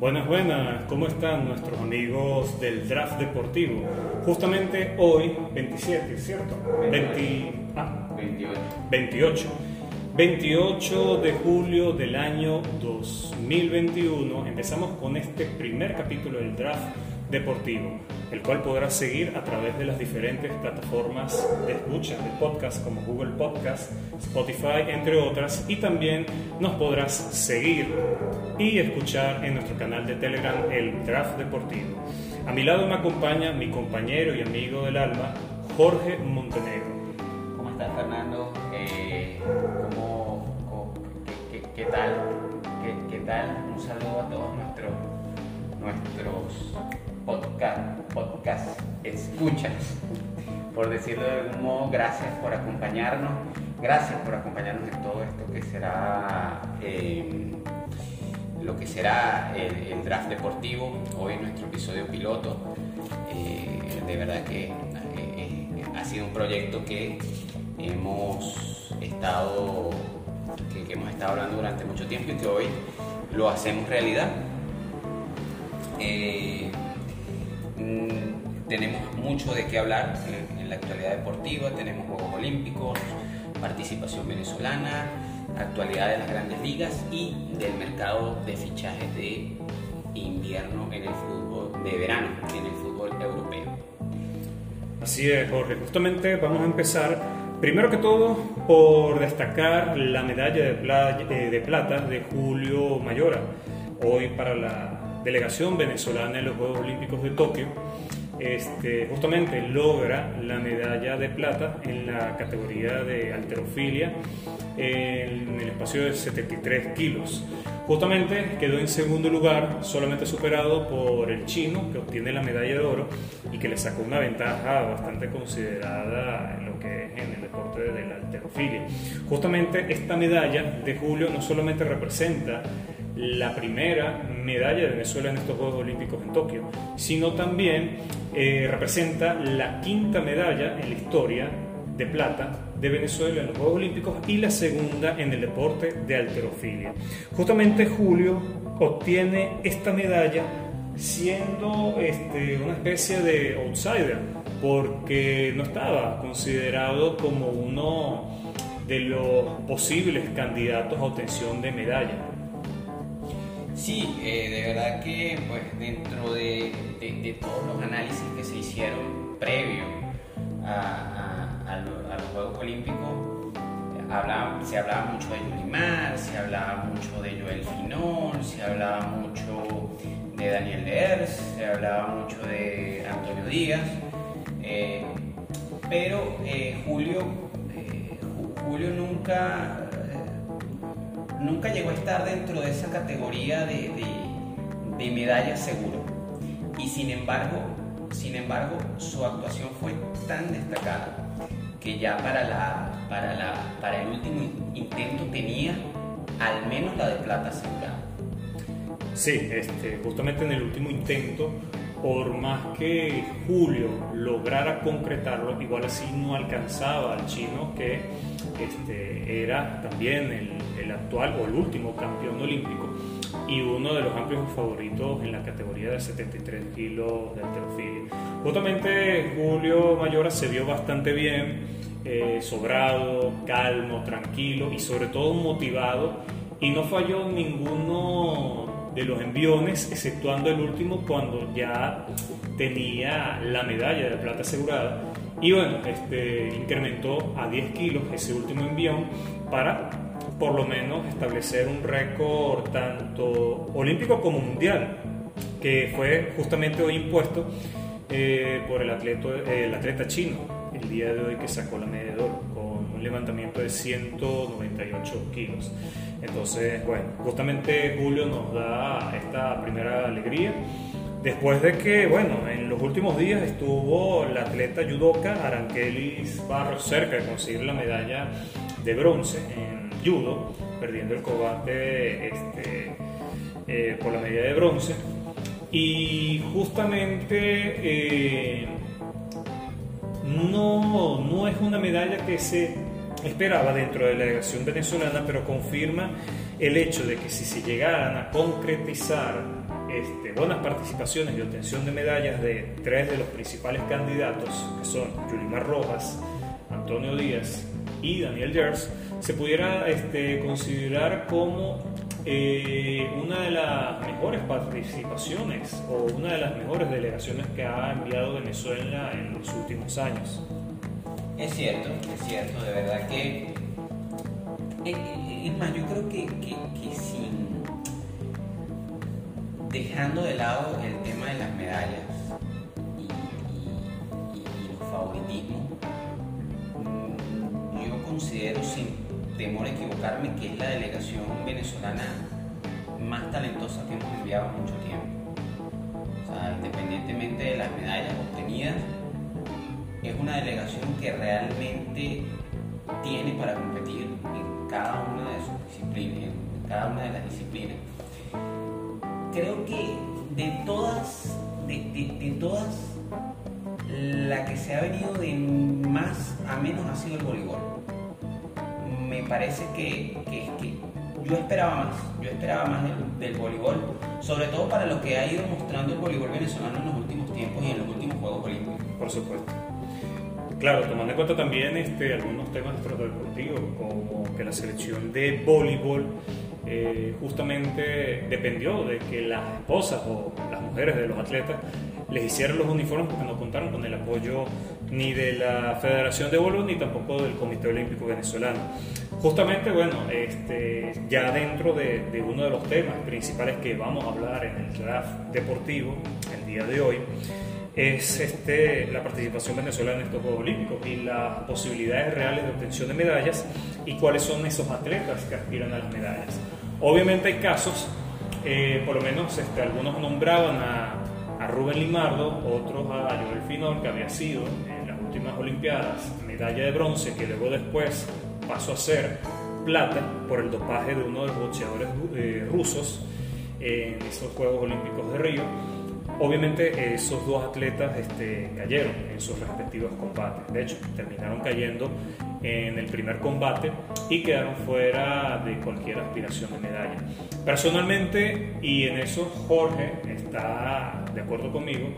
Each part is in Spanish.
Buenas, buenas, ¿cómo están nuestros amigos del draft deportivo? Justamente hoy, 27, ¿cierto? 20, ah, 28. 28. 28 de julio del año 2021 empezamos con este primer capítulo del draft deportivo, el cual podrás seguir a través de las diferentes plataformas de escucha de podcast como Google Podcast, Spotify, entre otras, y también nos podrás seguir y escuchar en nuestro canal de Telegram el Draft Deportivo. A mi lado me acompaña mi compañero y amigo del alma, Jorge Montenegro. ¿Cómo estás, Fernando? Eh, ¿cómo, qué, tal? ¿Qué, qué tal? Un saludo a todos nuestros, nuestros podcast, podcast escuchas. Por decirlo de algún modo, gracias por acompañarnos. Gracias por acompañarnos en todo esto que será eh, lo que será el, el draft deportivo. Hoy nuestro episodio piloto. Eh, de verdad que eh, eh, ha sido un proyecto que hemos estado que, hemos estado hablando durante mucho tiempo y que hoy lo hacemos realidad. Tenemos mucho de qué hablar en, en la actualidad deportiva, tenemos Juegos Olímpicos, participación venezolana, actualidad de las grandes ligas y del mercado de fichajes de invierno en el fútbol, de verano en el fútbol europeo. Así es, Jorge. Justamente vamos a empezar, primero que todo, por destacar la medalla de, eh, plata de Julio Mayora, hoy para la delegación venezolana en los Juegos Olímpicos de Tokio. Este, justamente logra la medalla de plata en la categoría de alterofilia en el espacio de 73 kilos. Justamente quedó en segundo lugar, solamente superado por el chino, que obtiene la medalla de oro y que le sacó una ventaja bastante considerada en lo que es en el deporte de la alterofilia. Justamente esta medalla de Julio no solamente representa la primera medalla de Venezuela en estos Juegos Olímpicos en Tokio, sino también eh, representa la quinta medalla en la historia de plata de Venezuela en los Juegos Olímpicos y la segunda en el deporte de alterofilia. Justamente Julio obtiene esta medalla siendo este, una especie de outsider, porque no estaba considerado como uno de los posibles candidatos a obtención de medalla. Sí, eh, de verdad que pues dentro de, todos los análisis que se hicieron previo a, a- a lo- a los Juegos Olímpicos, se hablaba mucho de Yulimar, se hablaba mucho de Joel Finón, se hablaba mucho de Daniel Leers, se hablaba mucho de Antonio Díaz, eh, pero eh, Julio, eh, Ju- Julio nunca... nunca llegó a estar dentro de esa categoría de, de, de medalla seguro. Y sin embargo, sin embargo, su actuación fue tan destacada que ya para, la, para, la, para el último in- intento tenía al menos la de plata asegurada. Sí, este, justamente en el último intento, por más que Julio lograra concretarlo, igual así no alcanzaba al chino que este, era también el, el actual o el último campeón olímpico y uno de los amplios favoritos en la categoría de 73 kilos de alterofilia. Justamente Julio Mayora se vio bastante bien, eh, sobrado, calmo, tranquilo y sobre todo motivado y no falló ninguno de los enviones, exceptuando el último cuando ya tenía la medalla de plata asegurada. Y bueno, este, incrementó a 10 kilos ese último envión para por lo menos establecer un récord tanto olímpico como mundial, que fue justamente hoy impuesto eh, por el atleta, el atleta chino el día de hoy que sacó la medalla de oro con un levantamiento de 198 kilos. Entonces, bueno, justamente Julio nos da esta primera alegría. Después de que, bueno, en los últimos días estuvo la atleta judoka Arankelis Barros cerca de conseguir la medalla de bronce en judo, perdiendo el combate este, eh, por la medalla de bronce. Y justamente eh, no, no es una medalla que se esperaba dentro de la delegación venezolana, pero confirma el hecho de que si se llegaran a concretizar este, buenas participaciones y obtención de medallas de tres de los principales candidatos, que son Yulimar Rojas, Antonio Díaz y Daniel Gers, se pudiera este, considerar como eh, una de las mejores participaciones o una de las mejores delegaciones que ha enviado Venezuela en los últimos años. Es cierto, es cierto, de verdad que... Eh, eh, es más, yo creo que, que, sin... Dejando de lado el tema de las medallas y, y los favoritismos, mm, yo considero sin temor a equivocarme, que es la delegación venezolana más talentosa que hemos enviado mucho tiempo. O sea, independientemente de las medallas obtenidas, es una delegación que realmente tiene para competir en cada una de sus disciplinas, en cada una de las disciplinas. Creo que de todas, de todas, la que se ha venido de más a menos ha sido el voleibol me parece que, yo esperaba más, yo esperaba más del, voleibol, sobre todo para lo que ha ido mostrando el voleibol venezolano en los últimos tiempos y en los últimos Juegos Olímpicos. Por supuesto. Claro, tomando en cuenta también este, algunos temas deportivos, como que la selección de voleibol eh, justamente dependió de que las esposas o las mujeres de los atletas les hicieran los uniformes porque no contaron con el apoyo ni de la Federación de Voleibol ni tampoco del Comité Olímpico Venezolano. Justamente, bueno, este, ya dentro de, de, uno de los temas principales que vamos a hablar en el draft deportivo el día de hoy, es este, la participación venezolana en estos Juegos Olímpicos y las posibilidades reales de obtención de medallas y cuáles son esos atletas que aspiran a las medallas. Obviamente hay casos, eh, por lo menos este, algunos nombraban a, a, Rubén Limardo, otros a Joel Finor, que había sido en las últimas Olimpiadas medalla de bronce, que luego después pasó a ser plata por el dopaje de uno de los boxeadores eh, rusos en esos Juegos Olímpicos de Río. Obviamente esos dos atletas este, cayeron en sus respectivos combates. De hecho, terminaron cayendo en el primer combate y quedaron fuera de cualquier aspiración de medalla. Personalmente, y en eso Jorge está de acuerdo conmigo,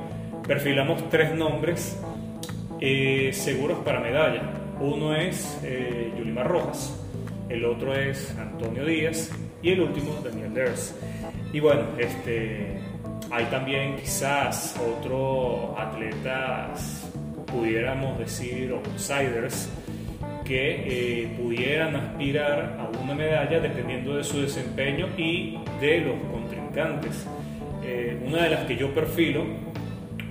perfilamos tres nombres eh, seguros para medalla. Uno es eh, Yulimar Rojas, el otro es Antonio Díaz y el último Daniel Ders. Y bueno, este, hay también quizás otros atletas, pudiéramos decir, outsiders, que eh, pudieran aspirar a una medalla dependiendo de su desempeño y de los contrincantes. Eh, una de las que yo perfilo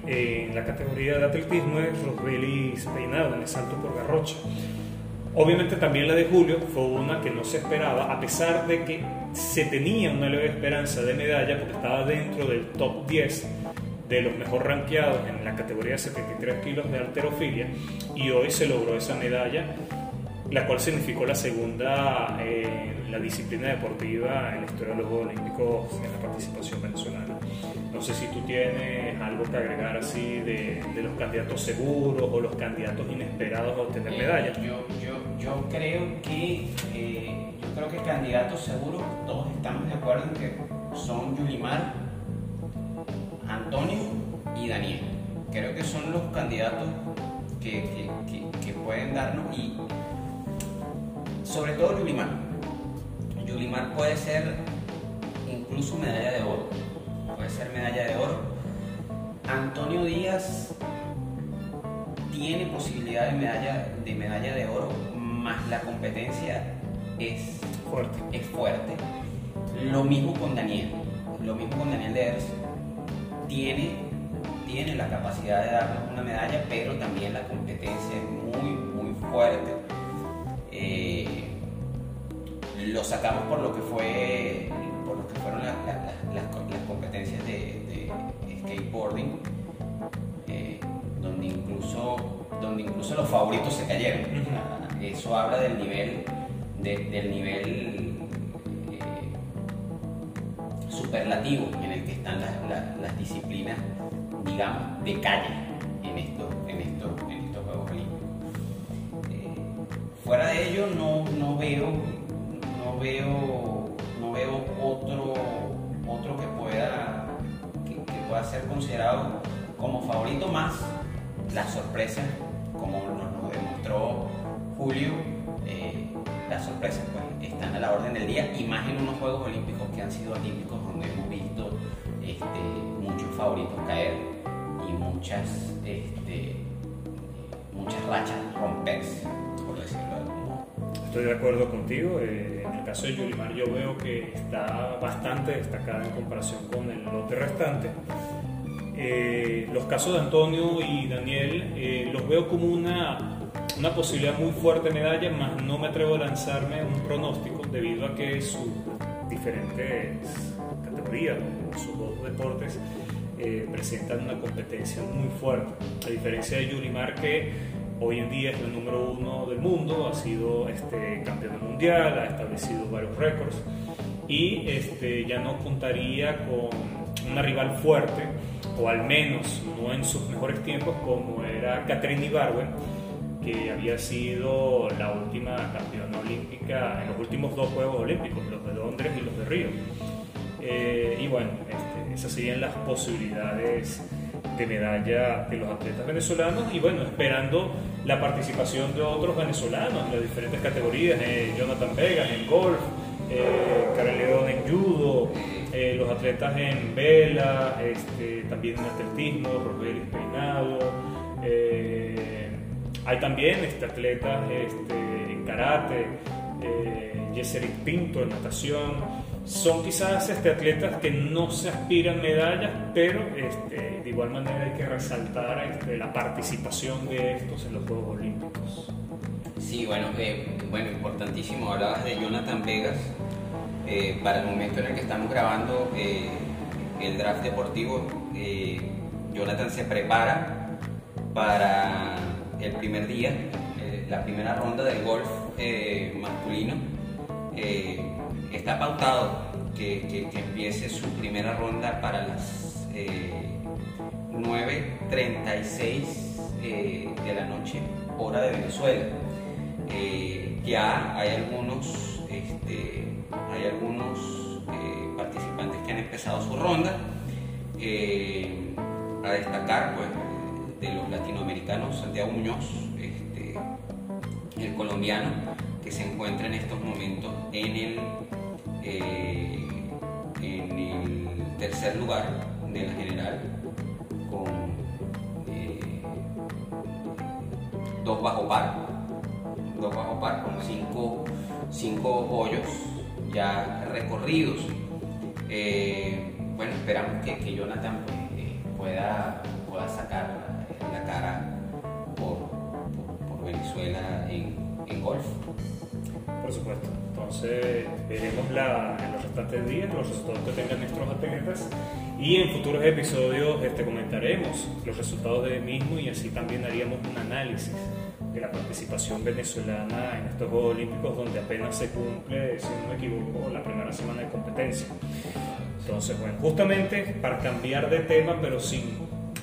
eh, en la categoría de atletismo es Rosbelis Peinado en el salto por garrocha. Obviamente también la de Julio fue una que no se esperaba, a pesar de que se tenía una leve esperanza de medalla porque estaba dentro del top 10 de los mejor rankeados en la categoría de 73 kilos de alterofilia y hoy se logró esa medalla, la cual significó la segunda eh, la disciplina deportiva en la historia de los Juegos Olímpicos en la participación venezolana. No sé si tú tienes algo que agregar así de, de los candidatos seguros o los candidatos inesperados a obtener eh, medallas. Yo, yo, yo, creo que eh, yo creo que candidatos seguros todos estamos de acuerdo en que son Yulimar, Antonio y Daniel. Creo que son los candidatos que, que, que, que pueden darnos y sobre todo Yulimar. Yulimar puede ser incluso medalla de oro puede ser medalla de oro. Antonio Díaz tiene posibilidad de medalla, de medalla de oro, más la competencia es fuerte. es fuerte. Lo mismo con Daniel, lo mismo con Daniel Ders. Tiene, tiene la capacidad de darnos una medalla, pero también la competencia es muy, muy fuerte. Eh, lo sacamos por lo que fue fueron las, competencias de, skateboarding, eh, donde, incluso, donde incluso los favoritos se cayeron. Eso habla del nivel, del nivel eh, superlativo en el que están las, disciplinas, digamos, de calle en estos, en estos, en estos Juegos Olímpicos. Eh, fuera de ello, no, no veo, no veo no veo pueda ser considerado como favorito más las sorpresas, como nos, demostró Julio, eh, las sorpresas pues, están a la orden del día y más en unos Juegos Olímpicos que han sido atípicos donde hemos visto este, muchos favoritos caer y muchas, este, muchas rachas romperse, Estoy de acuerdo contigo. Eh, en el caso de Yulimar yo veo que está bastante destacada en comparación con el lote restante. Eh, los casos de Antonio y Daniel eh, los veo como una, una posibilidad muy fuerte de medalla, más no me atrevo a lanzarme un pronóstico debido a que sus diferentes categorías, sus dos deportes, presentan una competencia muy fuerte. A diferencia de Yulimar que hoy en día es el número uno del mundo, ha sido este, campeón mundial, ha establecido varios récords y este, ya no contaría con una rival fuerte, o al menos no en sus mejores tiempos, como era Catherine Ibarwen, que había sido la última campeona olímpica en los últimos dos Juegos Olímpicos, los de Londres y los de Río. Eh, y bueno, este, esas serían las posibilidades de medalla de los atletas venezolanos y bueno, esperando la participación de otros venezolanos en las diferentes categorías, eh, Jonathan Vegas en golf, eh, en judo, eh, los atletas en vela, este, también en atletismo, Rogelio Peinado, eh, hay también este, atletas este, en karate, eh, Pinto en natación, son quizás este, atletas que no se aspiran medallas, pero este, de igual manera hay que resaltar este, la participación de estos en los Juegos Olímpicos. Sí, bueno, eh, bueno importantísimo. Hablabas de Jonathan Vegas. Eh, para el momento en el que estamos grabando eh, el draft deportivo, Jonathan se prepara para el primer día, la primera ronda del golf masculino está pautado que, empiece su primera ronda para las 9.36 eh, de la noche, hora de Venezuela. Eh, ya hay algunos, este, hay algunos eh, participantes que han empezado su ronda. a destacar, pues, de los latinoamericanos, Santiago Muñoz, este, el colombiano, que se encuentra en estos momentos en el eh, en el tercer lugar de la general con eh, dos bajo par, dos bajo par con cinco, cinco hoyos ya recorridos. Eh, bueno, esperamos que, Jonathan pues, pueda, pueda sacar la cara por, por, Venezuela en, en golf. Por supuesto. Entonces veremos la, en los restantes días los resultados que tengan nuestros atletas y en futuros episodios este, comentaremos los resultados del mismo y así también haríamos un análisis de la participación venezolana en estos Juegos Olímpicos donde apenas se cumple, si no me equivoco, la primera semana de competencia. Entonces, bueno, justamente para cambiar de tema, pero sin,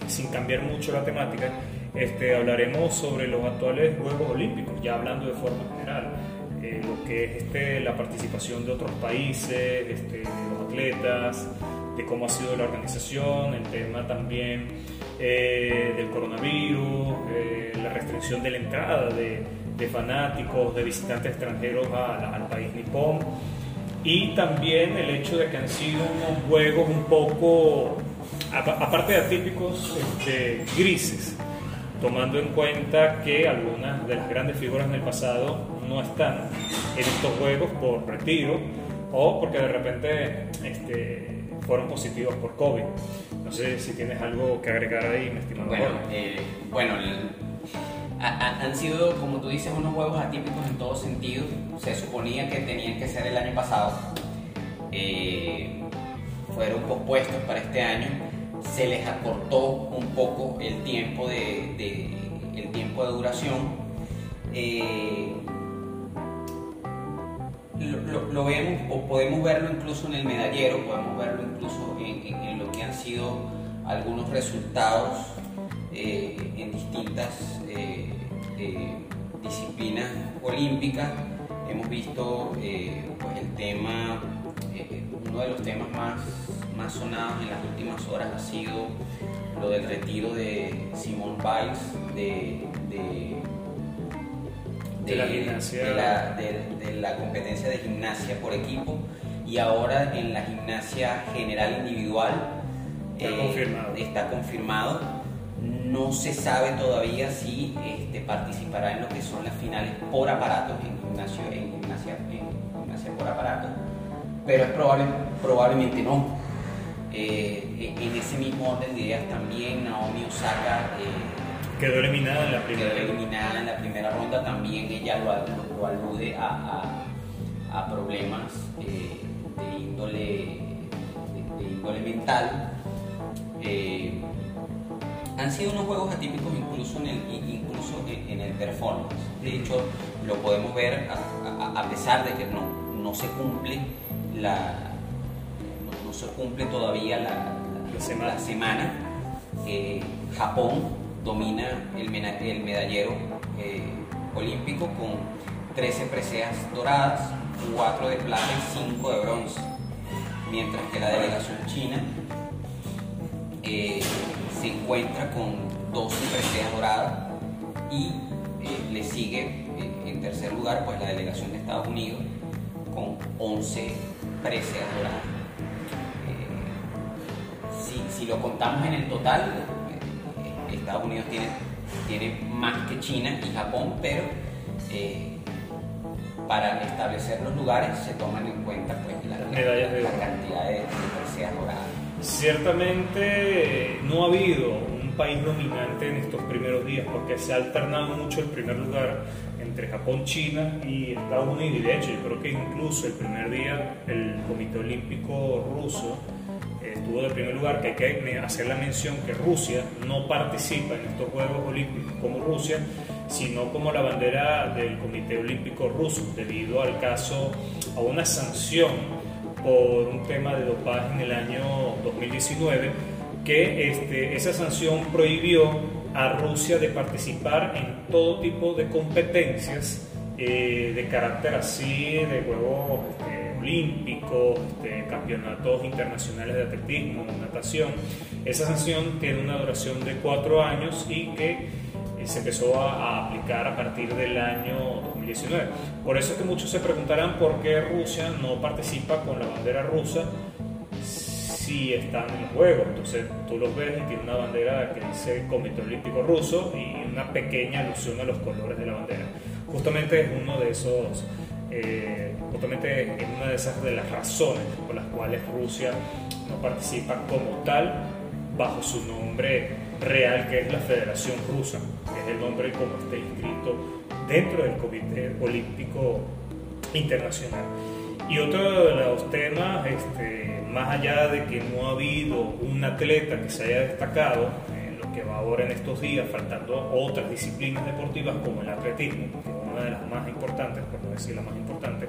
sin cambiar mucho la temática, este, hablaremos sobre los actuales Juegos Olímpicos, ya hablando de forma general eh, lo que es este, la participación de otros países, este, de los atletas, de cómo ha sido la organización, el tema también eh, del coronavirus, eh, la restricción de la entrada de, de fanáticos, de visitantes extranjeros al país nipón. Y también el hecho de que han sido unos juegos un poco, aparte de atípicos, este, grises, tomando en cuenta que algunas de las grandes figuras del pasado no están en estos juegos por retiro o porque de repente este, fueron positivos por COVID. No sé si tienes algo que agregar ahí, mi estimado. Bueno, eh, bueno han sido, como tú dices, unos juegos atípicos en todo sentido. Se suponía que tenían que ser el año pasado. Eh, fueron pospuestos para este año. Se les acortó un poco el tiempo de, el tiempo de duración. Eh, lo, vemos o podemos verlo incluso en el medallero, podemos verlo incluso en, lo que han sido algunos resultados eh, en distintas eh, eh, disciplinas olímpicas. Hemos visto pues el tema, uno de los temas más, más sonados en las últimas horas ha sido lo del retiro de Simone Biles de, de, la gimnasia. de la competencia de gimnasia por equipo y ahora en la gimnasia general individual está, eh, confirmado. está confirmado. No se sabe todavía si este, participará en lo que son las finales por aparatos en gimnasio, en gimnasia, en gimnasia por aparatos, pero es probable, probablemente no. Eh, en ese mismo orden de ideas también Naomi Osaka eh, quedó eliminada en la primera quedó eliminada en la primera ronda también ella lo, alude a, a, problemas de índole, de, índole mental. Eh, han sido unos juegos atípicos incluso en el, incluso en el performance. De hecho, lo podemos ver a, pesar de que no, no se cumple la se cumple todavía la, la semana. Eh, Japón domina el, medallero eh, olímpico con 13 preseas doradas, 4 de plata y 5 de bronce, mientras que la delegación china eh, se encuentra con 12 preseas doradas y le sigue en tercer lugar pues la delegación de Estados Unidos con 11 preseas doradas. Si, si, lo contamos en el total, Estados Unidos tiene, tiene más que China y Japón, pero para establecer los lugares se toman en cuenta pues, la, cantidad de, de doradas. Ciertamente no ha habido un país dominante en estos primeros días porque se ha alternado mucho el primer lugar entre Japón, China y Estados Unidos y de hecho yo creo que incluso el primer día el Comité Olímpico Ruso estuvo de primer lugar, que hay que hacer la mención que Rusia no participa en estos Juegos Olímpicos como Rusia, sino como la bandera del Comité Olímpico Ruso, debido al caso, a una sanción por un tema de dopaje en el año 2019, que este, esa sanción prohibió a Rusia de participar en todo tipo de competencias eh, de carácter así, de juegos este, olímpicos, este, campeonatos internacionales de atletismo, natación. Esa sanción tiene una duración de cuatro años y que se empezó a, aplicar a partir del año 2019. Por eso es que muchos se preguntarán por qué Rusia no participa con la bandera rusa si están en el juego. Entonces tú los ves y tiene una bandera que dice Comité Olímpico Ruso y una pequeña alusión a los colores de la bandera. Justamente es uno de esos, eh, justamente es una de esas de las razones por las cuales Rusia no participa como tal bajo su nombre real que es la Federación Rusa, que es el nombre como está inscrito dentro del Comité Olímpico Internacional. Y otro de los temas, este, más allá de que no ha habido un atleta que se haya destacado en lo que va ahora en estos días, faltando otras disciplinas deportivas como el atletismo, que es una de las más importantes, por decir la más importante,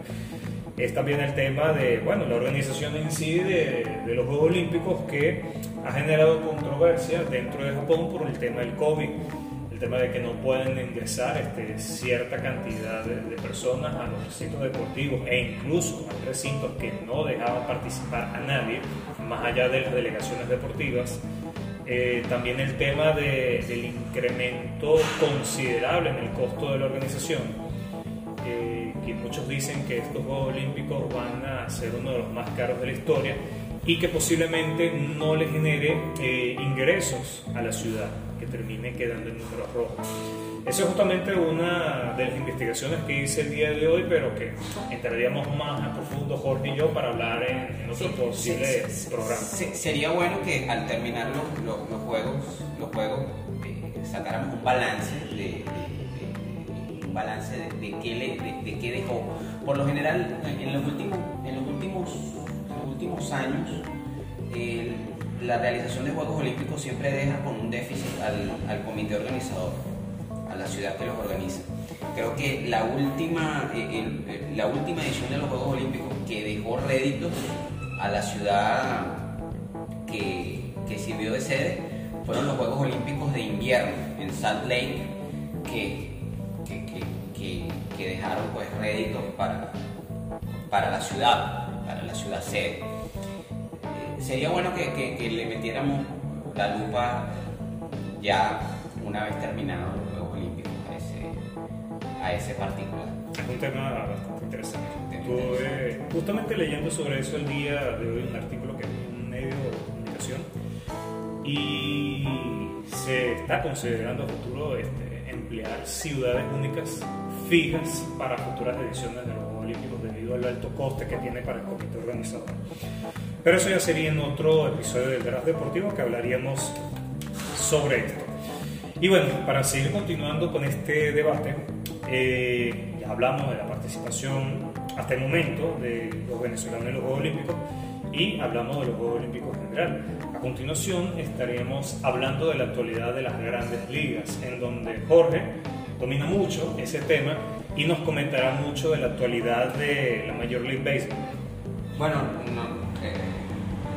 es también el tema de bueno, la organización en sí de, de, los Juegos Olímpicos que ha generado controversia dentro de Japón por el tema del COVID, el tema de que no pueden ingresar este, cierta cantidad de, personas a los recintos deportivos e incluso a recintos que no dejaban participar a nadie, más allá de las delegaciones deportivas. Eh, también el tema de, del incremento considerable en el costo de la organización muchos dicen que estos Juegos Olímpicos van a ser uno de los más caros de la historia y que posiblemente no le genere eh, ingresos a la ciudad, que termine quedando en números rojos. Esa es justamente una de las investigaciones que hice el día de hoy, pero que entraríamos más a profundo Jorge y yo para hablar en, otro posible programa. sería bueno que al terminar los, los, juegos, los juegos eh, sacáramos un balance de balance de, qué, le, de, qué dejó. Por lo general, en los últimos, en los últimos, últimos años, la realización de Juegos Olímpicos siempre deja con un déficit al, al, comité organizador, a la ciudad que los organiza. Creo que la última, eh, la última edición de los Juegos Olímpicos que dejó réditos a la ciudad que, que sirvió de sede fueron los Juegos Olímpicos de invierno en Salt Lake, que que, dejaron pues réditos para, para la ciudad, para la ciudad sede. Eh, sería bueno que, que, que, le metiéramos la lupa ya una vez terminados los Juegos Olímpicos a ese, a ese particular. Es un tema bastante interesante. Estuve justamente leyendo sobre eso el día de hoy un artículo que es un medio de comunicación y se está considerando a futuro este, emplear ciudades únicas fijas para futuras ediciones de los Juegos Olímpicos debido al alto coste que tiene para el comité organizador. Pero eso ya sería en otro episodio del Draft Deportivo que hablaríamos sobre esto. Y bueno, para seguir continuando con este debate, eh, ya hablamos de la participación hasta el momento de los venezolanos en los Juegos Olímpicos y hablamos de los Juegos Olímpicos en general. A continuación estaríamos hablando de la actualidad de las grandes ligas, en donde Jorge domina mucho ese tema y nos comentará mucho de la actualidad de la Major League Baseball. Bueno, eh,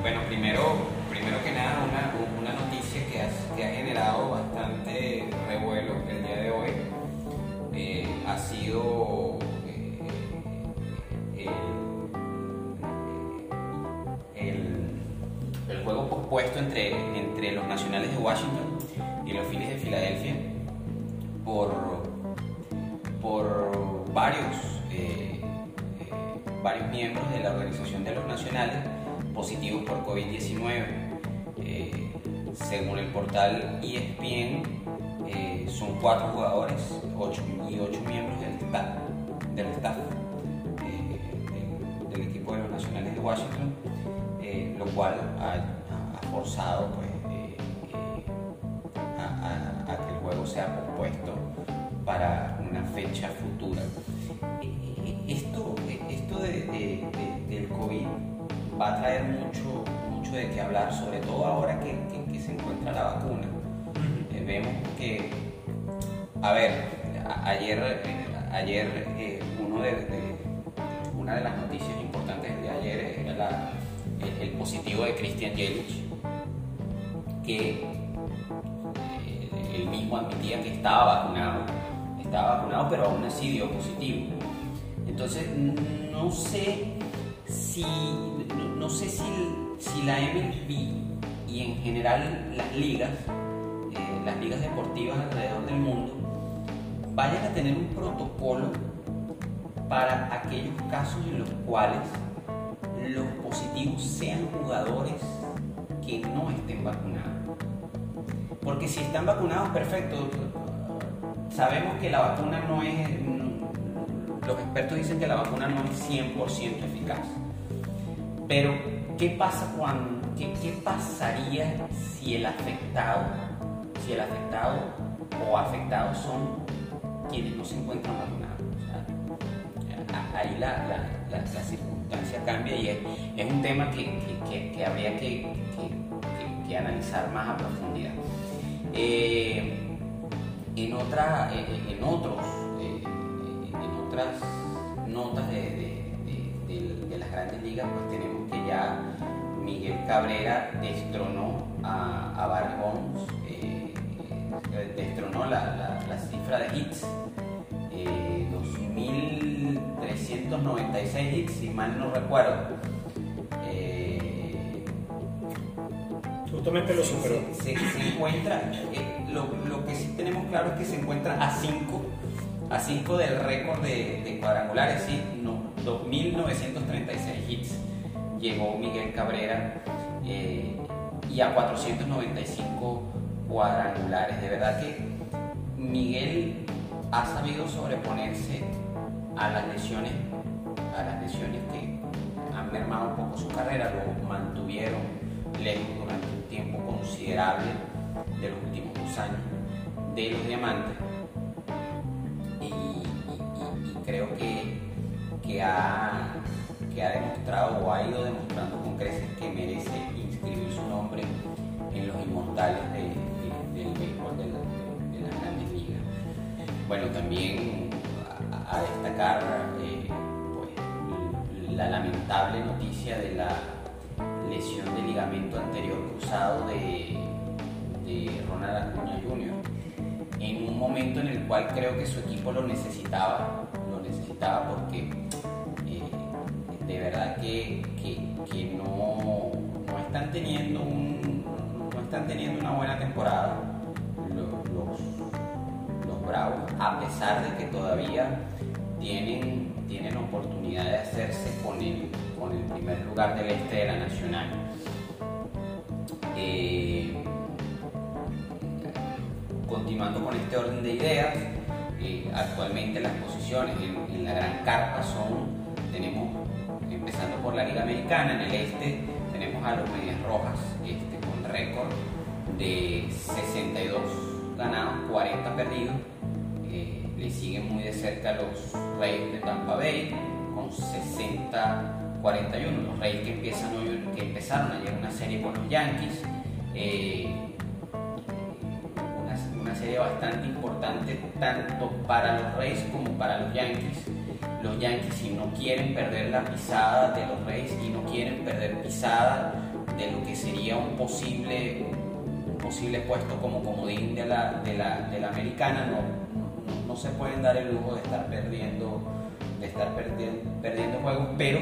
bueno primero, primero que nada, una, pospuesto entre, entre los nacionales de Washington y los Phillies de Filadelfia por, por varios, eh, eh, varios miembros de la Organización de los Nacionales positivos por COVID-19. Eh, según el portal ESPN, son cuatro jugadores y ocho miembros del staff, del, staff del, del, equipo de los Nacionales de Washington, lo cual ha forzado pues, sea pospuesto para una fecha futura. Esto, esto de, del COVID va a traer mucho, mucho de qué hablar, sobre todo ahora que, que, se encuentra la vacuna. Eh, vemos que, a ver, ayer, ayer eh, uno de, una de las noticias importantes de ayer era el, el, positivo de Christian Yelich, que él mismo admitía que estaba vacunado, estaba vacunado, pero aún así dio positivo. Entonces, no sé si, no, sé si, si, la MLB y en general las ligas, eh, las ligas deportivas alrededor del mundo, vayan a tener un protocolo para aquellos casos en los cuales los positivos sean jugadores que no estén vacunados. Porque si están vacunados, perfecto. Sabemos que la vacuna no es... Los expertos dicen que la vacuna no es 100% eficaz. Pero, ¿qué pasa cuando... Qué, pasaría si el afectado, si el afectado o afectados son quienes no se encuentran vacunados? ahí la, la, circunstancia cambia y es, un tema que, que habría que, analizar más a profundidad. Eh, en, otra, en, otros, eh, en otras notas de, las grandes ligas, pues tenemos que ya Miguel Cabrera destronó a, a Barry Bonds, eh, destronó la, cifra de hits, 2.396 hits, si mal no recuerdo. Justamente lo superó. Se, encuentra, eh, lo, que sí tenemos claro es que se encuentra a 5 a 5 del récord de, cuadrangulares, sí, no, 2.936 hits llegó Miguel Cabrera eh, y a 495 cuadrangulares. De verdad que Miguel ha sabido sobreponerse a las lesiones, a las lesiones que han mermado un poco su carrera, lo mantuvieron lejos durante tiempo considerable de los últimos dos años de los diamantes y, creo que, que, ha, que ha demostrado o ha ido demostrando con creces que merece inscribir su nombre en los inmortales del béisbol de, la, las grandes ligas. Bueno, también a, destacar eh, pues, la lamentable noticia de la lesión de ligamento anterior cruzado de, Ronald Acuña Jr. En un momento en el cual creo que su equipo lo necesitaba, lo necesitaba porque eh, de verdad que, no, no, es están teniendo, un, no están teniendo una buena temporada los, los, Bravos, a pesar de que todavía tienen, tienen oportunidad de hacerse con el, con el primer lugar del este de la Nacional. Eh, continuando con este orden de ideas, eh, actualmente las posiciones en, la gran carpa son, tenemos, empezando por la Liga Americana, en el este tenemos a los Medias Rojas este, con récord de 62 ganados, 40 perdidos. Eh, le siguen muy de cerca los Reyes de Tampa Bay con 60 41, los Reyes que, empiezan que empezaron ayer una serie con los Yankees. Eh, una, serie bastante importante tanto para los Reyes como para los Yankees. Los Yankees si no quieren perder la pisada de los Reyes y no quieren perder pisada de lo que sería un posible, posible puesto como comodín de la, de la, de la americana, no, no, se pueden dar el lujo de estar perdiendo, estar perdiendo, juegos, pero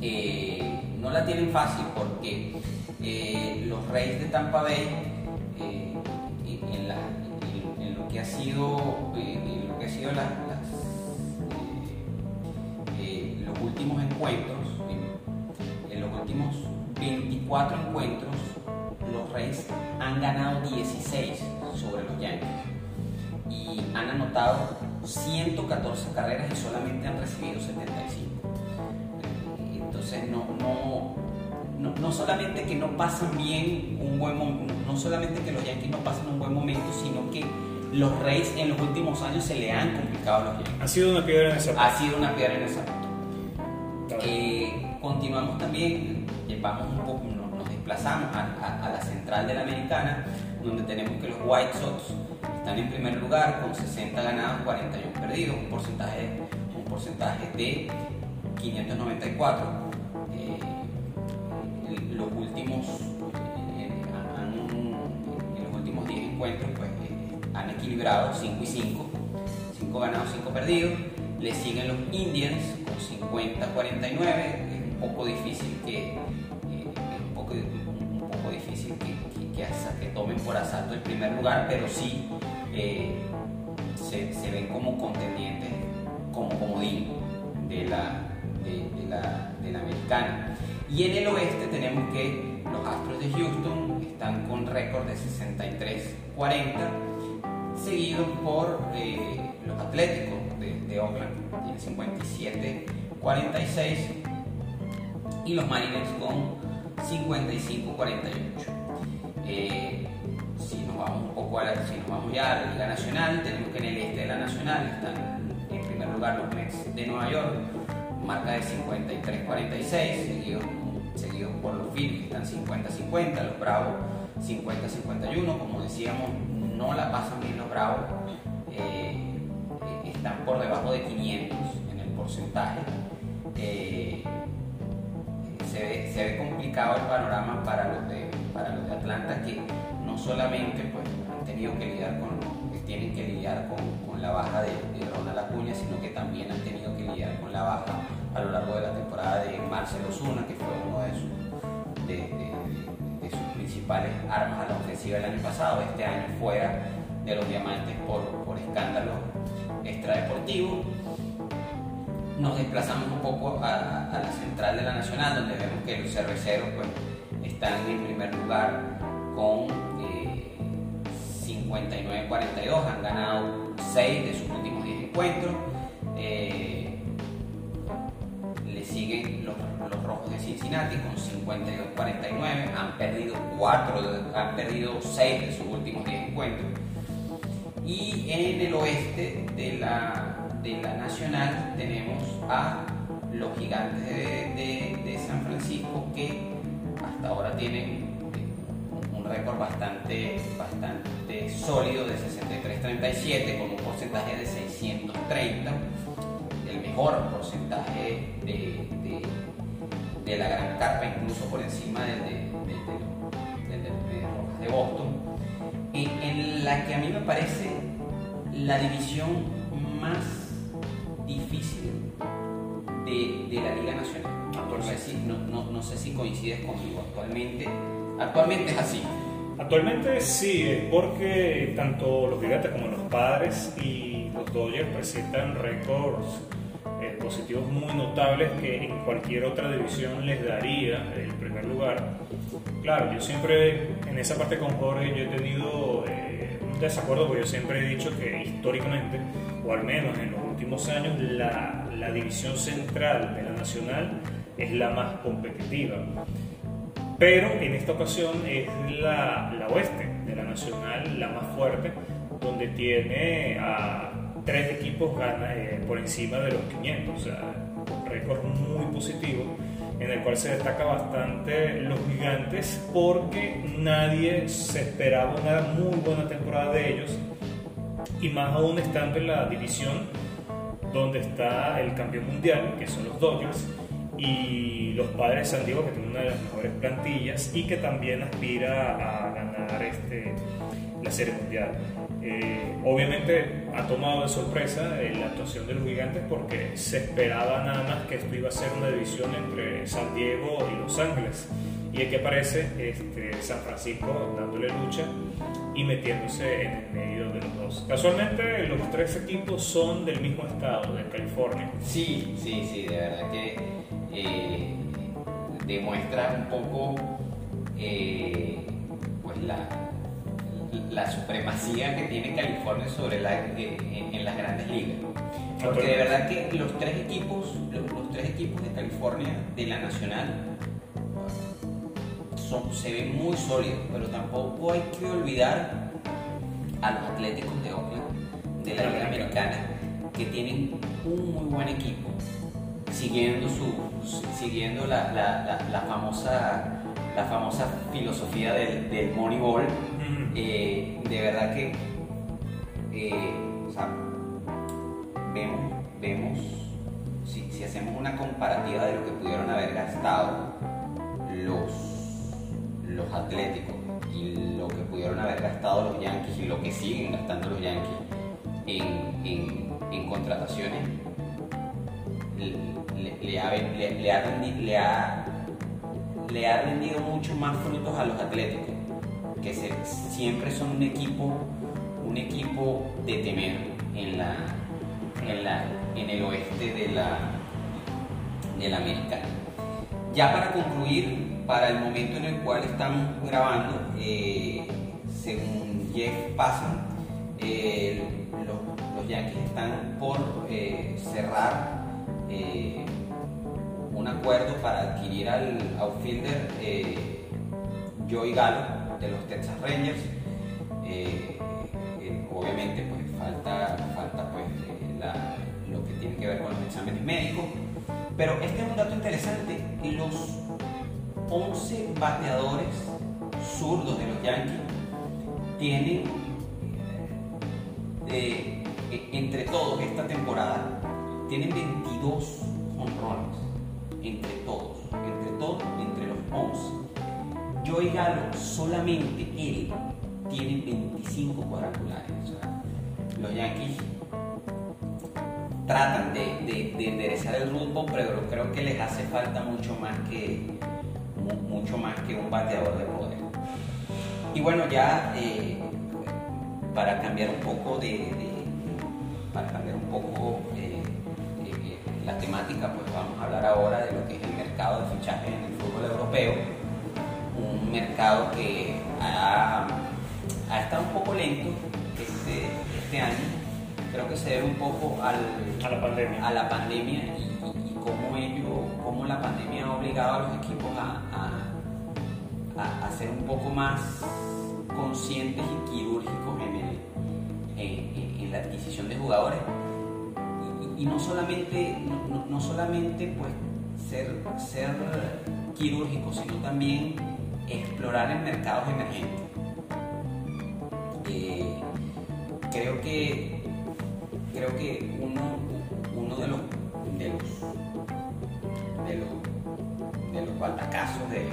eh, no la tienen fácil porque eh, los Reyes de Tampa Bay eh, en, lo que ha sido, lo que ha sido las, los últimos encuentros, en los últimos 24 encuentros, los Reyes han ganado 16 sobre los Yankees. Y han anotado 114 carreras y solamente han recibido 75. Entonces no, no, no, solamente que no pasan bien un buen momento, no solamente que los Yankees no pasan un buen momento, sino que los Reyes en los últimos años se le han complicado a los Yankees. Ha sido una piedra en esa Ha sido una piedra en esa eh, continuamos también, vamos un poco, nos, desplazamos a, la central de la americana, donde tenemos que los White Sox están en primer lugar con 60 ganados, 41 perdidos, un porcentaje, un porcentaje de 594 los últimos, eh, en los últimos 10 encuentros pues, eh, han equilibrado 5 y 5, 5 ganados, 5 perdidos. Le siguen los Indians con 50-49, es un poco difícil que, tomen por asalto el primer lugar, pero sí se, se, ven como contendientes, como comodín de la, de, la, de la americana. Y en el oeste tenemos que los Astros de Houston están con récord de 63-40, seguidos por eh, los Atléticos de, Oakland, tienen 57-46, y los Mariners con 55-48. Eh, si nos vamos un poco a la, si nos vamos ya a la Nacional, tenemos que en el este de la Nacional están en primer lugar los Mets de Nueva York, marca de 53-46, seguidos seguidos por los Phillies, están 50-50, los Bravos 50-51, como decíamos, no la pasan bien los Bravos, eh, están por debajo de 500 en el porcentaje. Eh, se, ve, complicado el panorama para los de, para los de Atlanta que solamente pues, han tenido que lidiar con, tienen que lidiar con, la baja de, de Ronald Acuña, sino que también han tenido que lidiar con la baja a lo largo de la temporada de Marcelo Zuna, que fue uno de sus, de, sus principales armas a la ofensiva el año pasado, este año fuera de los diamantes por, por escándalo extradeportivo. Nos desplazamos un poco a, la central de la Nacional, donde vemos que los cerveceros pues, están en primer lugar con 59-42, eh, han ganado 6 de sus últimos 10 encuentros. Eh, siguen los, rojos de Cincinnati con 52-49, han perdido 4, han perdido 6 de sus últimos 10 encuentros. Y en el oeste de la, de la Nacional tenemos a los gigantes de, de, San Francisco que hasta ahora tienen récord bastante, bastante sólido de 63-37 con un porcentaje de 630 mejor porcentaje de, de, la gran carpa, incluso por encima del de, de, Boston, y en la que a mí me parece la división más difícil de, la Liga Nacional. no sé, si, no, no sé si coincides conmigo. Actualmente, actualmente es así. Actualmente sí, es porque tanto los gigantes como los padres y los Dodgers presentan récords eh, positivos muy notables que en cualquier otra división les daría el primer lugar. Claro, yo siempre en esa parte con Jorge yo he tenido eh, un desacuerdo porque yo siempre he dicho que históricamente, o al menos en los últimos años, la división central de la nacional es la más competitiva. Pero en esta ocasión es la, la oeste de la nacional la más fuerte, donde tiene a tres equipos gana, eh, por encima de los 500, o sea, un récord muy positivo en el cual se destaca bastante los gigantes porque nadie se esperaba una muy buena temporada de ellos. Y más aún estando en la división donde está el campeón mundial, que son los Dodgers, y los padres de San Diego, que tienen una de las mejores plantillas y que también aspira a ganar este, la Serie Mundial. Eh, obviamente ha tomado de sorpresa eh, la actuación de los gigantes porque se esperaba nada más que esto iba a ser una división entre San Diego y Los Ángeles. Y aquí aparece este, San Francisco dándole lucha y metiéndose en el medio de los dos. Casualmente los tres equipos son del mismo estado, de California. Sí, sí, sí, de verdad que eh, demuestra un poco pues la, la supremacía que tiene California sobre la, en, las grandes ligas. Porque de verdad que los tres equipos, los, tres equipos de California de la nacional son, se ven muy sólidos, pero tampoco hay que olvidar a los Atléticos de Oakland de la Liga Americana que tienen un muy buen equipo siguiendo su siguiendo la, la, la, famosa la famosa filosofía del, del Moneyball eh, de verdad que eh, vemos, vemos si, hacemos una comparativa de lo que pudieron haber gastado los, los Atléticos y lo que pudieron haber gastado los Yankees y lo que siguen gastando los Yankees en, en, contrataciones, le, ha, le, rendido mucho más frutos a los Atléticos que siempre son un equipo, un equipo de temer en, la, en, la, en el oeste de la, de América. Ya para concluir, para el momento en el cual estamos grabando, eh, según Jeff Passan, eh, los, Yankees están por eh, cerrar un acuerdo para adquirir al outfielder Joey Gallo de los Texas Rangers. Eh, eh, obviamente pues falta, falta pues, eh, lo que tiene que ver con los exámenes médicos. Pero este es un dato interesante. Los 11 bateadores zurdos de los Yankees tienen entre todos esta temporada tienen 22 honrones entre todos, entre todos, entre los 11. Joey Galo, solamente él tiene 25 cuadrangulares. los Yankees tratan de, enderezar el rumbo, pero creo que les hace falta mucho más que, mucho más que un bateador de poder. Y bueno, ya eh, para cambiar un poco de, para cambiar un poco la temática, pues vamos a hablar ahora de lo que es el mercado de fichajes en el fútbol europeo un mercado que ha, estado un poco lento este, este, año. Creo que se debe un poco al, a la pandemia, a la pandemia y, cómo, ello, cómo la pandemia ha obligado a los equipos a, a, ser un poco más conscientes y quirúrgicos en, el, en, la adquisición de jugadores. Y, no solamente, no, solamente pues, ser, ser quirúrgicos, sino también explorar en mercados emergentes. Eh, creo que creo que uno, uno de los de los de los, de los batacazos de,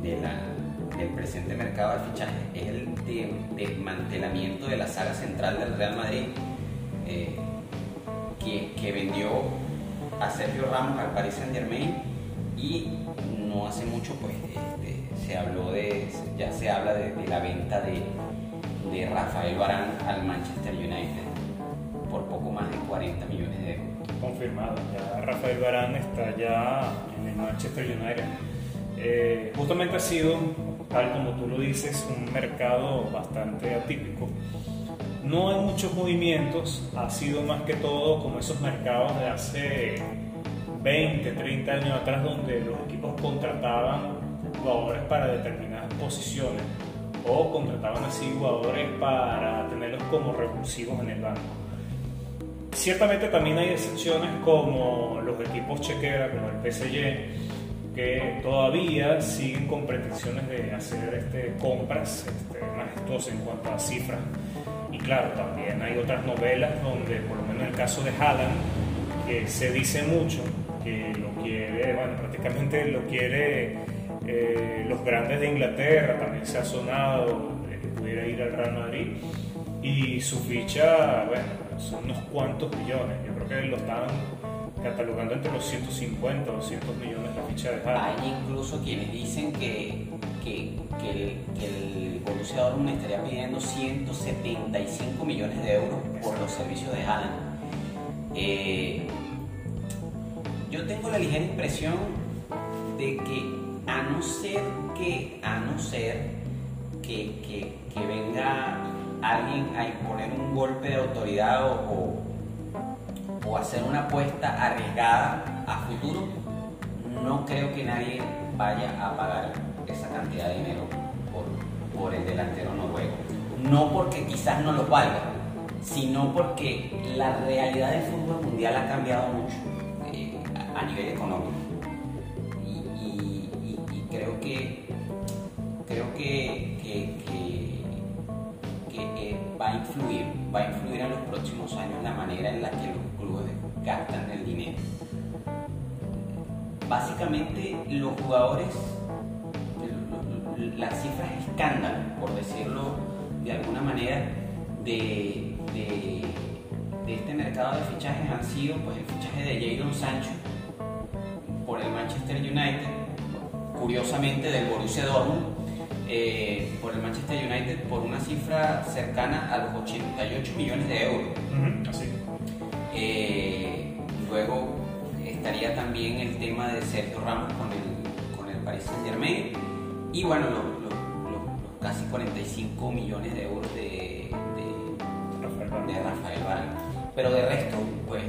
del presente mercado de fichaje es el desmantelamiento de la saga central del Real Madrid eh, que, que vendió a Sergio Ramos al Paris Saint Germain Y no hace mucho, pues, se habló de, ya se habla de, la venta de, de Rafael Barán al Manchester United por poco más de 40 millones de euros. Confirmado, ya Rafael Barán está ya en el Manchester United. Eh, justamente ha sido, tal como tú lo dices, un mercado bastante atípico. No hay muchos movimientos, ha sido más que todo como esos mercados de hace 20, 30 años atrás donde los equipos contrataban jugadores para determinadas posiciones o contrataban así jugadores para tenerlos como repulsivos en el banco. Ciertamente también hay excepciones como los equipos chequera, como el PSG, que todavía siguen con pretensiones de hacer este, compras este, majestuosas en cuanto a cifras. Y claro, también hay otras novelas donde, por lo menos en el caso de Haaland, que se dice mucho que lo quiere, bueno, prácticamente lo quiere eh, los grandes de Inglaterra, también se ha sonado de que pudiera ir al Real Madrid. Y su ficha, bueno, son unos cuantos millones, yo creo que lo están catalogando entre los 150 o 200 millones la ficha de Haaland. Hay incluso quienes dicen que, que, el, que el Borussia Dortmund estaría pidiendo 175 millones de euros por los servicios de Haaland. Eh, yo tengo la ligera impresión de que a no ser que, a no ser que, que, venga alguien a imponer un golpe de autoridad o, hacer una apuesta arriesgada a futuro, no creo que nadie vaya a pagar esa cantidad de dinero por, por el delantero noruego. No porque quizás no lo valga, sino porque la realidad del fútbol mundial ha cambiado mucho eh, a nivel económico creo que creo que, eh, va a influir, va a influir en los próximos años la manera en la que los clubes gastan el dinero. Básicamente los jugadores, las cifras escándalo, por decirlo de alguna manera, de, de, de este mercado de fichajes han sido pues, el fichaje de Jadon Sancho por el Manchester United, curiosamente del Borussia Dortmund eh, por el Manchester United por una cifra cercana a los 88 millones de euros. Eh, luego estaría también el tema de Sergio Ramos con el, con el Paris Saint Germain y bueno, los, casi 45 millones de euros de, de, de Rafael. Pero de resto, pues,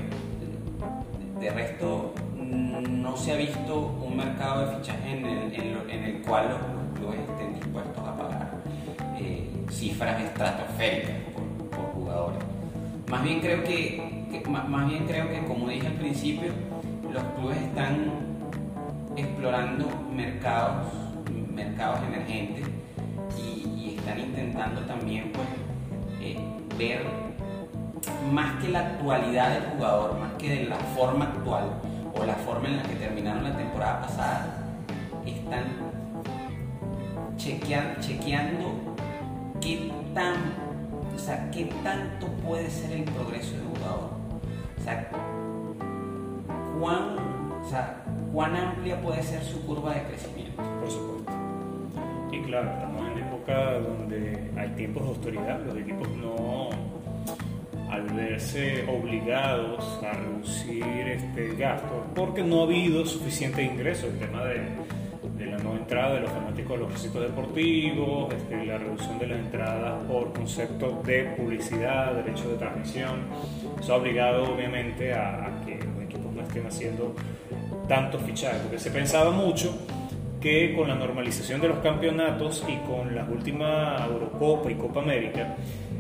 de resto no se ha visto un mercado de fichaje en el, cual los, estén dispuestos a pagar cifras estratosféricas por, jugadores. Más bien, creo que, bien creo que, como dije al principio, los clubes están explorando mercados, mercados emergentes y, están intentando también pues, eh, ver más que la actualidad del jugador, más que de la forma actual, o la forma en la que terminaron la temporada pasada, están chequeando qué tan, o sea, qué tanto puede ser el progreso del jugador. O sea, cuán, o sea, cuán amplia puede ser su curva de crecimiento. Por supuesto. Y claro, estamos en época donde hay tiempos de autoridad, los equipos no al verse obligados a reducir este gasto porque no ha habido suficiente ingreso, el tema de, la no entrada de los fanáticos de los recintos deportivos, este, la reducción de las entradas por concepto de publicidad, derecho de transmisión, eso ha obligado obviamente a, a que los equipos no estén haciendo tantos fichajes, porque se pensaba mucho que con la normalización de los campeonatos y con la última Eurocopa y Copa América,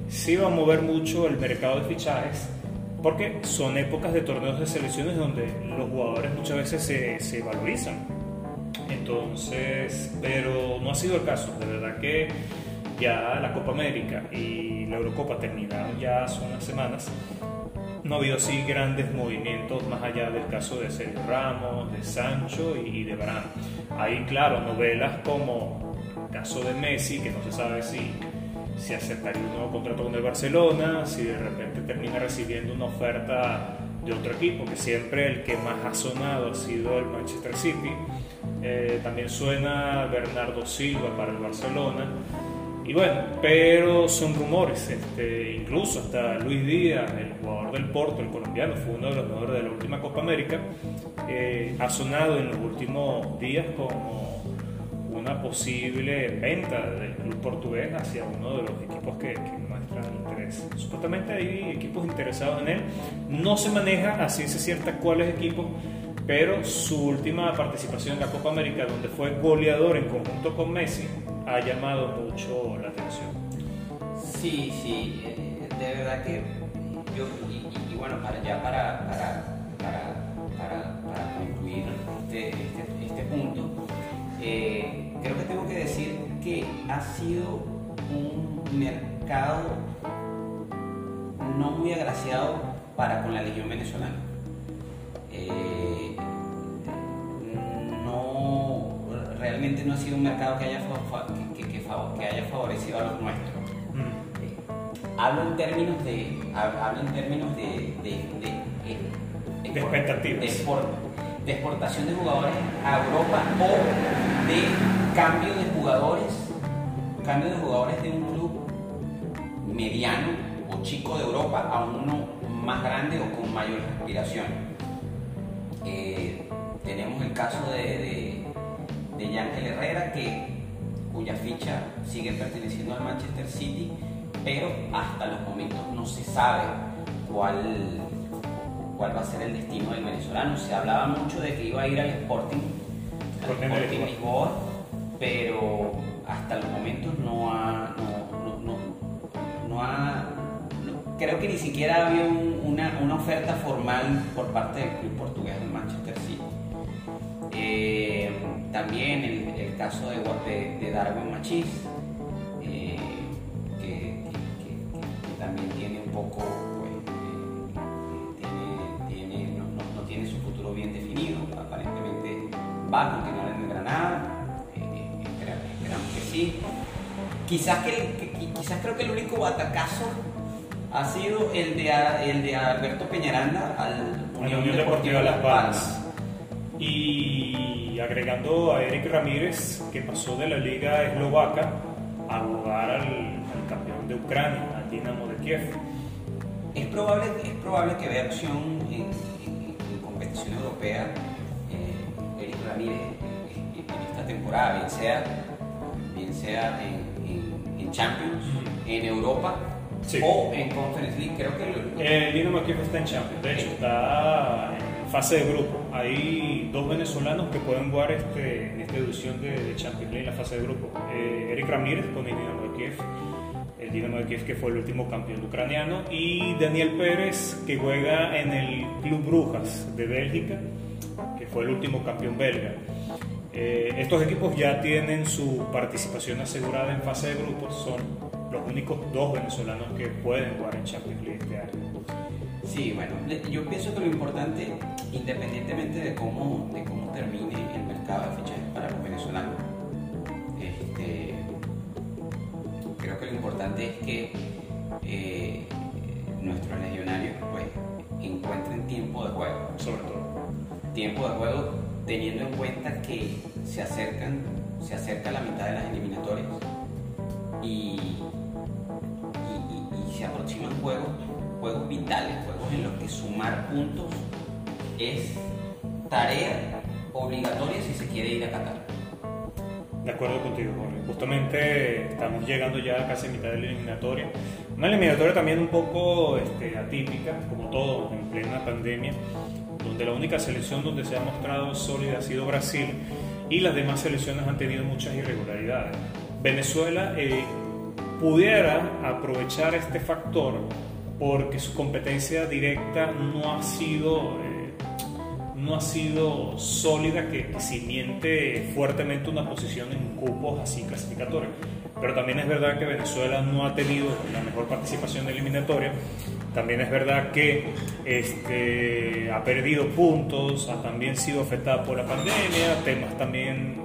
sí va a mover mucho el mercado de fichajes porque son épocas de torneos de selecciones donde los jugadores muchas veces se, se valorizan. Entonces, pero no ha sido el caso. De verdad que ya la Copa América y la Eurocopa terminaron ya hace unas semanas. No ha habido así grandes movimientos más allá del caso de Sergio Ramos, de Sancho y de Barán. Hay, claro, novelas como el caso de Messi, que no se sabe si si aceptaría un nuevo contrato con el Barcelona, si de repente termina recibiendo una oferta de otro equipo, que siempre el que más ha sonado ha sido el Manchester City. Eh, también suena Bernardo Silva para el Barcelona. Y bueno, pero son rumores, este, incluso hasta Luis Díaz, el jugador del Porto, el colombiano, fue uno de los mejores de la última Copa América, eh, ha sonado en los últimos días como una posible venta del club portugués hacia uno de los equipos que, que muestran interés. Supuestamente hay equipos interesados en él, no se maneja a ciencia cierta cuáles equipos, pero su última participación en la Copa América, donde fue goleador en conjunto con Messi, ha llamado mucho la atención. Sí, sí, eh, de verdad que yo, y, bueno, para ya para, para, para, para concluir este, este, este punto, eh, creo que tengo que decir que ha sido un mercado no muy agraciado para con la Legión venezolana. Eh, realmente no ha sido un mercado que haya, que, que, que haya favorecido a los nuestros. Mm. hablo en términos de, hablo en términos de, de, de expectativas. De, exportación de jugadores a Europa o de cambio de jugadores, cambio de jugadores de un club mediano o chico de Europa a uno más grande o con mayor aspiración. Eh, tenemos el caso de de Yangel Herrera, que, cuya ficha sigue perteneciendo al Manchester City, pero hasta los momentos no se sabe cuál, cuál va a ser el destino del venezolano. Se hablaba mucho de que iba a ir al Sporting, al Sporting Lisboa, pero hasta los momentos no ha, no, ha creo que ni siquiera había una, una, oferta formal por parte del club portugués del Manchester. Eh, también el, caso de, de, Darwin Machis, eh, que, también tiene un poco, pues, eh, no, tiene su futuro bien definido, aparentemente va a continuar en Granada, esperamos, que sí. Quizás, que, quizás creo que el único batacazo ha sido el de, el de Alberto Peñaranda al Unión, Unión Deportiva Las Palmas. Y agregando a Eric Ramírez, que pasó de la liga eslovaca a jugar al, campeón de Ucrania, al Dinamo de Kiev. Es probable, es probable que vea opción en, competición europea eh, Eric Ramírez en, esta temporada, bien sea, bien sea en, Champions, en Europa o en Conference League. Creo que el, Dinamo de Kiev está en Champions, de hecho está en fase de grupo. Hay dos venezolanos que pueden jugar este, en esta edición de, Champions League en la fase de grupo. Eh, Eric Ramírez con el Dinamo de Kiev, el Dinamo de Kiev que fue el último campeón ucraniano, y Daniel Pérez que juega en el Club Brujas de Bélgica, que fue el último campeón belga. Eh, estos equipos ya tienen su participación asegurada en fase de grupos, son los únicos dos venezolanos que pueden jugar en Champions League este año. Sí, bueno, yo pienso que lo importante, independientemente de cómo, de cómo termine el mercado de fichajes para los venezolanos, este, creo que lo importante es que eh, nuestros legionarios pues, encuentren tiempo de juego. Sobre todo. Tiempo de juego teniendo en cuenta que se acercan, se acerca la mitad de las eliminatorias y, y se aproximan juegos juegos vitales, juegos en los que sumar puntos es tarea obligatoria si se quiere ir a Qatar. De acuerdo contigo, Jorge. Justamente estamos llegando ya casi mitad de la eliminatoria. Una eliminatoria también un poco este, atípica, como todo, en plena pandemia, donde la única selección donde se ha mostrado sólida ha sido Brasil y las demás selecciones han tenido muchas irregularidades. Venezuela eh, pudiera aprovechar este factor porque su competencia directa no ha sido, eh, no ha sido sólida que, que cimiente fuertemente una posición en cupos así clasificatorios. Pero también es verdad que Venezuela no ha tenido la mejor participación eliminatoria. También es verdad que este, ha perdido puntos, ha también sido afectada por la pandemia, temas también,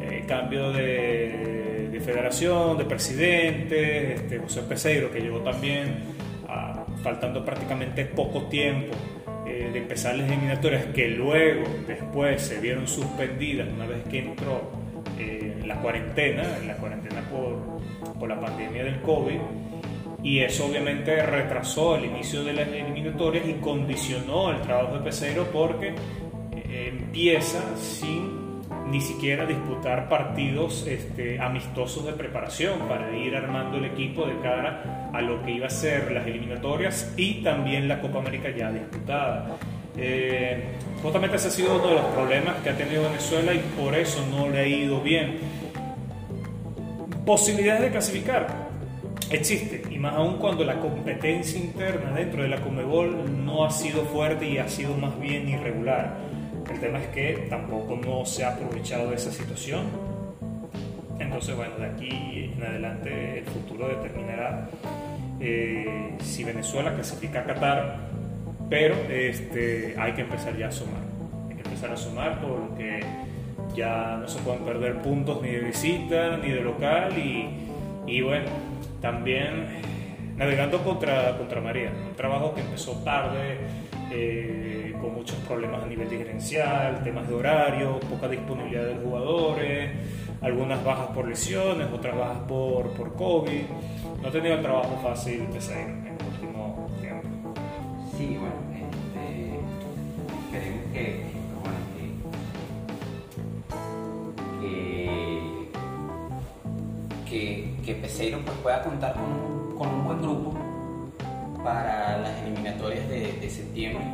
eh, cambio de, de, federación, de presidente, este, José Peseiro que llegó también faltando prácticamente poco tiempo, eh, de empezar las eliminatorias que luego, después se vieron suspendidas una vez que entró eh, la cuarentena, la cuarentena por, por la pandemia del COVID, y eso obviamente retrasó el inicio de las eliminatorias y condicionó el trabajo de Peseiro porque eh, empieza sin ni siquiera disputar partidos este, amistosos de preparación para ir armando el equipo de cara a lo que iba a ser las eliminatorias y también la Copa América ya disputada. Eh, justamente ese ha sido uno de los problemas que ha tenido Venezuela y por eso no le ha ido bien. Posibilidades de clasificar existe, y más aún cuando la competencia interna dentro de la Comebol no ha sido fuerte y ha sido más bien irregular. El tema es que tampoco no se ha aprovechado de esa situación. Entonces, bueno, de aquí en adelante el futuro determinará eh, si Venezuela clasifica a Qatar, pero este, hay que empezar ya a sumar. Hay que empezar a sumar porque ya no se pueden perder puntos ni de visita ni de local y, y bueno, también navegando contra, contra María, un trabajo que empezó tarde, eh, con muchos problemas a nivel diferencial, temas de horario, poca disponibilidad de jugadores, algunas bajas por lesiones, otras bajas por, por COVID. No ha tenido el trabajo fácil de seguir en el último tiempo. Sí, bueno, este, esperemos que, bueno, que, que, que Peseiro pues, pueda contar con, con un buen grupo para las eliminatorias de, de, septiembre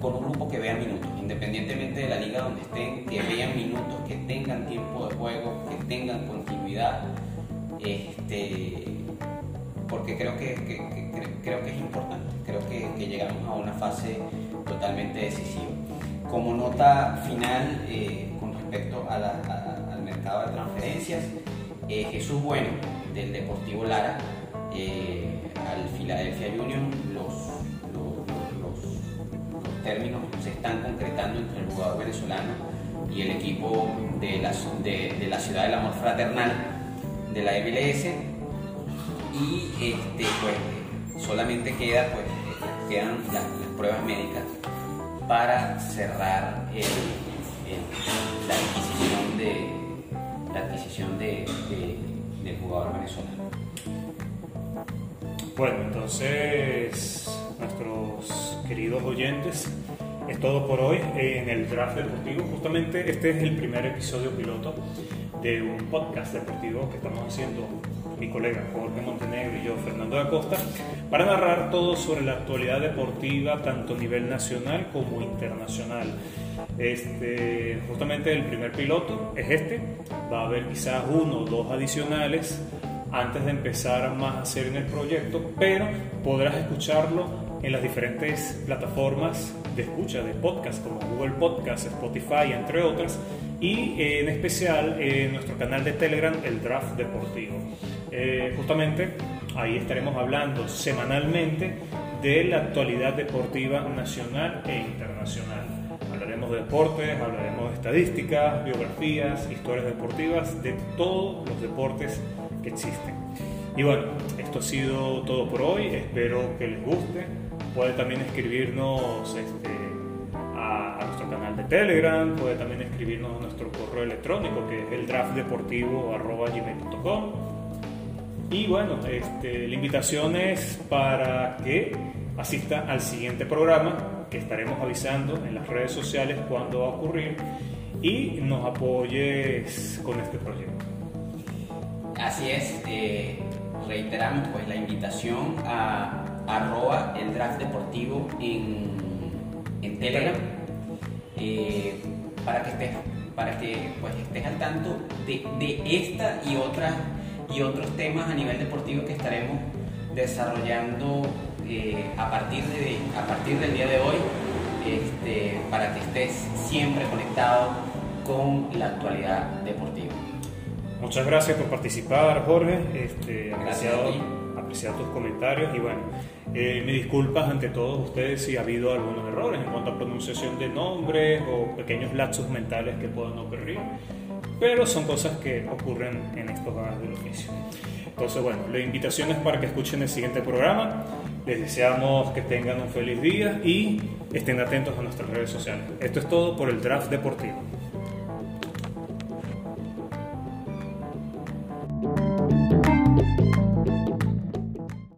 con un grupo que vea minutos, independientemente de la liga donde estén, que vean minutos, que tengan tiempo de juego, que tengan continuidad, este, porque creo que, que, que creo que es importante, creo que, llegamos a una fase totalmente decisiva. Como nota final eh, con respecto a la, a, al mercado de transferencias, eh, Jesús Bueno del Deportivo Lara eh, al Philadelphia Union, los, los, términos se están concretando entre el jugador venezolano y el equipo de la, de, la ciudad del amor fraternal de la MLS y este, pues, solamente queda, pues, quedan las, pruebas médicas para cerrar la adquisición de la adquisición de, de, del jugador venezolano. Bueno, entonces, nuestros queridos oyentes, es todo por hoy en el draft deportivo. Justamente este es el primer episodio piloto de un podcast deportivo que estamos haciendo mi colega Jorge Montenegro y yo, Fernando da Costa, para narrar todo sobre la actualidad deportiva, tanto a nivel nacional como internacional. Este, justamente el primer piloto es este, va a haber quizás uno o dos adicionales antes de empezar más a hacer en el proyecto, pero podrás escucharlo en las diferentes plataformas de escucha de podcast como Google Podcast, Spotify, entre otras, y eh, en especial en nuestro canal de Telegram, el Draft Deportivo. Eh, justamente ahí estaremos hablando semanalmente de la actualidad deportiva nacional e internacional. Hablaremos de deportes, hablaremos de estadísticas, biografías, historias deportivas, de todos los deportes que existen. Y bueno, esto ha sido todo por hoy, espero que les guste. Puede también escribirnos este, a, a, nuestro canal de Telegram, puede también escribirnos a nuestro correo electrónico que es el draftdeportivo.gmail.com. Y bueno, este, la invitación es para que asista al siguiente programa que estaremos avisando en las redes sociales cuando va a ocurrir y nos apoyes con este proyecto. Así es, eh, reiteramos pues la invitación a arroba el draft deportivo en, en Telegram eh, para que estés para que pues estés al tanto de, de esta y otras y otros temas a nivel deportivo que estaremos desarrollando eh, a, partir de, a partir del día de hoy este, para que estés siempre conectado con la actualidad deportiva. Muchas gracias por participar, Jorge. Este, apreciado, apreciado tus comentarios y bueno, eh, me disculpas ante todos ustedes si ha habido algunos errores en cuanto a pronunciación de nombres o pequeños lapsos mentales que puedan ocurrir, pero son cosas que ocurren en estos ganas del oficio. Entonces, bueno, la invitación es para que escuchen el siguiente programa Les deseamos que tengan un feliz día y estén atentos a nuestras redes sociales. Esto es todo por el Draft Deportivo.